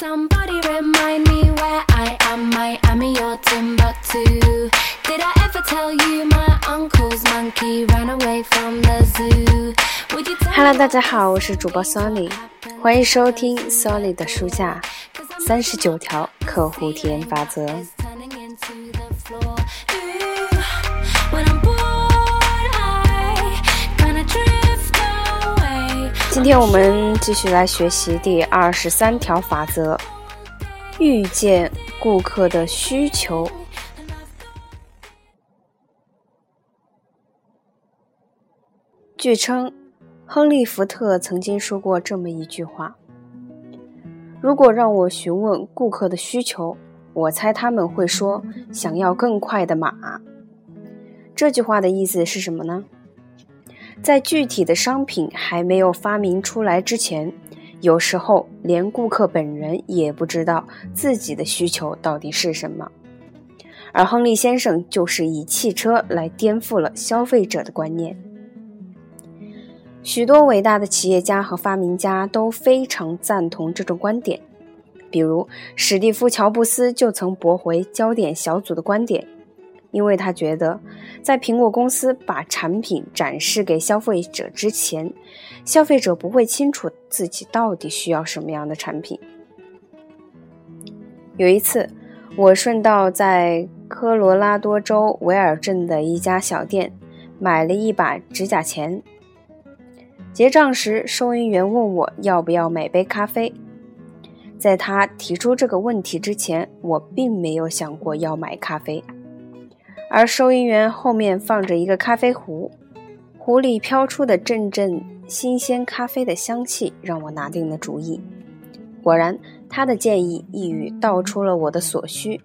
Somebody remind me where I am. Miami or Timbuktu. Did I ever tell you my uncle's monkey ran away from the zoo? Would you tell Hello，me 大家好，我是主播 Sony，欢迎收听 Sony 的书架三十九条客户体验法则。今天我们继续来学习第二十三条法则：遇见顾客的需求。据称，亨利·福特曾经说过这么一句话：“如果让我询问顾客的需求，我猜他们会说想要更快的马。”这句话的意思是什么呢？在具体的商品还没有发明出来之前，有时候连顾客本人也不知道自己的需求到底是什么。而亨利先生就是以汽车来颠覆了消费者的观念。许多伟大的企业家和发明家都非常赞同这种观点，比如史蒂夫·乔布斯就曾驳回焦点小组的观点。因为他觉得，在苹果公司把产品展示给消费者之前，消费者不会清楚自己到底需要什么样的产品。有一次，我顺道在科罗拉多州维尔镇的一家小店买了一把指甲钳。结账时，收银员问我要不要买杯咖啡。在他提出这个问题之前，我并没有想过要买咖啡。而收银员后面放着一个咖啡壶，壶里飘出的阵阵新鲜咖啡的香气让我拿定了主意。果然，他的建议一语道出了我的所需。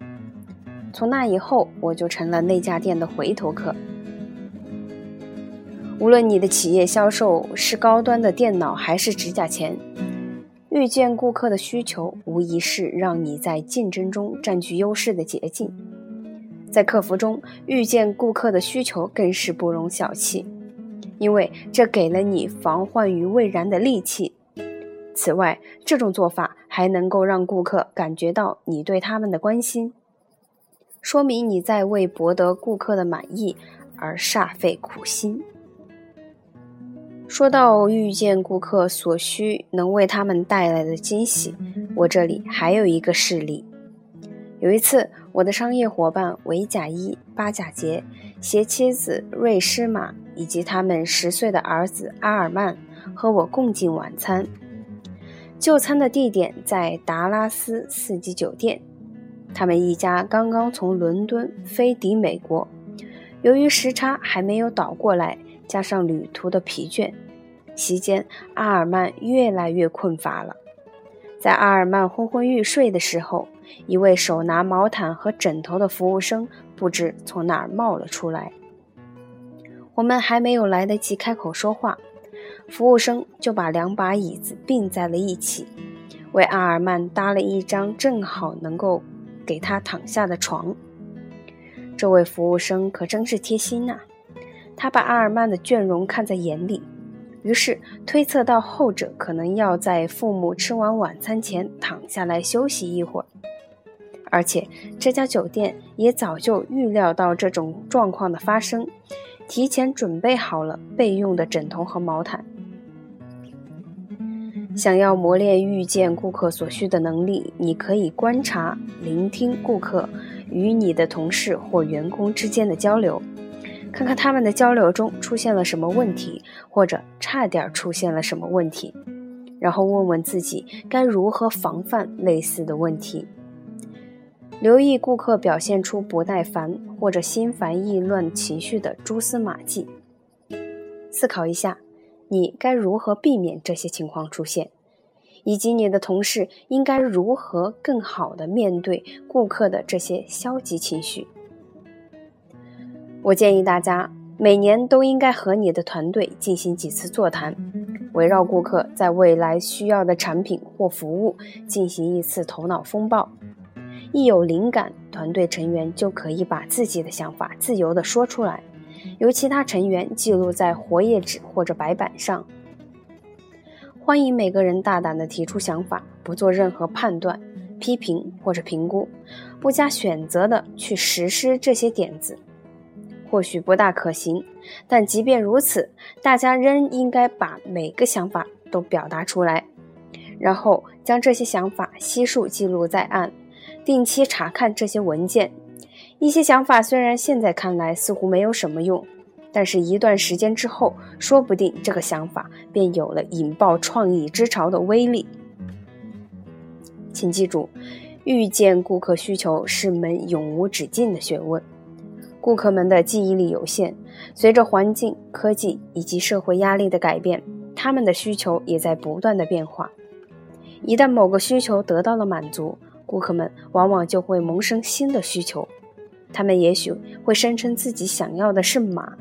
从那以后，我就成了那家店的回头客。无论你的企业销售是高端的电脑还是指甲钳，遇见顾客的需求，无疑是让你在竞争中占据优势的捷径。在客服中遇见顾客的需求更是不容小觑，因为这给了你防患于未然的利器。此外，这种做法还能够让顾客感觉到你对他们的关心，说明你在为博得顾客的满意而煞费苦心。说到遇见顾客所需能为他们带来的惊喜，我这里还有一个事例。有一次，我的商业伙伴维贾伊·巴贾杰携妻子瑞诗玛以及他们十岁的儿子阿尔曼和我共进晚餐。就餐的地点在达拉斯四季酒店。他们一家刚刚从伦敦飞抵美国，由于时差还没有倒过来，加上旅途的疲倦，席间阿尔曼越来越困乏了。在阿尔曼昏昏欲睡的时候，一位手拿毛毯和枕头的服务生不知从哪儿冒了出来。我们还没有来得及开口说话，服务生就把两把椅子并在了一起，为阿尔曼搭了一张正好能够给他躺下的床。这位服务生可真是贴心呐、他把阿尔曼的倦容看在眼里。于是推测到后者可能要在父母吃完晚餐前躺下来休息一会儿，而且这家酒店也早就预料到这种状况的发生，提前准备好了备用的枕头和毛毯。想要磨练遇见顾客所需的能力，你可以观察、聆听顾客与你的同事或员工之间的交流。看看他们的交流中出现了什么问题，或者差点出现了什么问题，然后问问自己该如何防范类似的问题。留意顾客表现出不耐烦或者心烦意乱情绪的蛛丝马迹，思考一下，你该如何避免这些情况出现，以及你的同事应该如何更好的面对顾客的这些消极情绪。我建议大家每年都应该和你的团队进行几次座谈，围绕顾客在未来需要的产品或服务进行一次头脑风暴。一有灵感，团队成员就可以把自己的想法自由地说出来，由其他成员记录在活页纸或者白板上。欢迎每个人大胆地提出想法，不做任何判断、批评或者评估，不加选择地去实施这些点子。或许不大可行，但即便如此，大家仍应该把每个想法都表达出来，然后将这些想法悉数记录在案，定期查看这些文件。一些想法虽然现在看来似乎没有什么用。但是，一段时间之后，说不定这个想法便有了引爆创意之潮的威力。请记住，预见顾客需求是门永无止境的学问。顾客们的记忆力有限，随着环境、科技以及社会压力的改变，他们的需求也在不断的变化。一旦某个需求得到了满足，顾客们往往就会萌生新的需求。他们也许会声称自己想要的是马。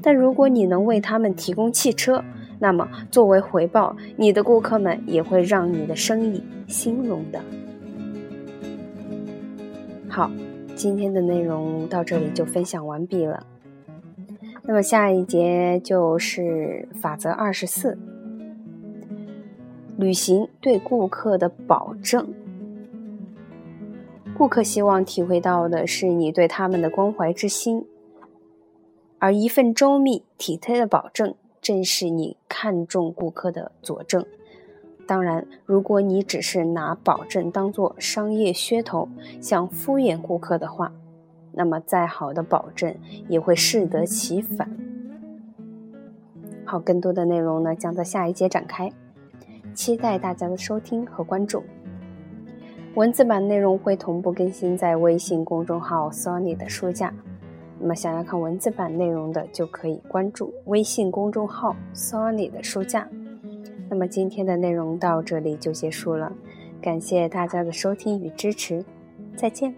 但如果你能为他们提供汽车，那么作为回报，你的顾客们也会让你的生意兴隆的。好，今天的内容到这里就分享完毕了。那么下一节就是法则二十四：履行对顾客的保证。顾客希望体会到的是你对他们的关怀之心。而一份周密体贴的保证，正是你看重顾客的佐证。当然，如果你只是拿保证当做商业噱头，想敷衍顾客的话，那么再好的保证也会适得其反。好，更多的内容呢将在下一节展开，期待大家的收听和关注。文字版内容会同步更新在微信公众号 “Sony” 的书架。那么，想要看文字版内容的，就可以关注微信公众号 “Sony” 的书架。那么，今天的内容到这里就结束了，感谢大家的收听与支持，再见。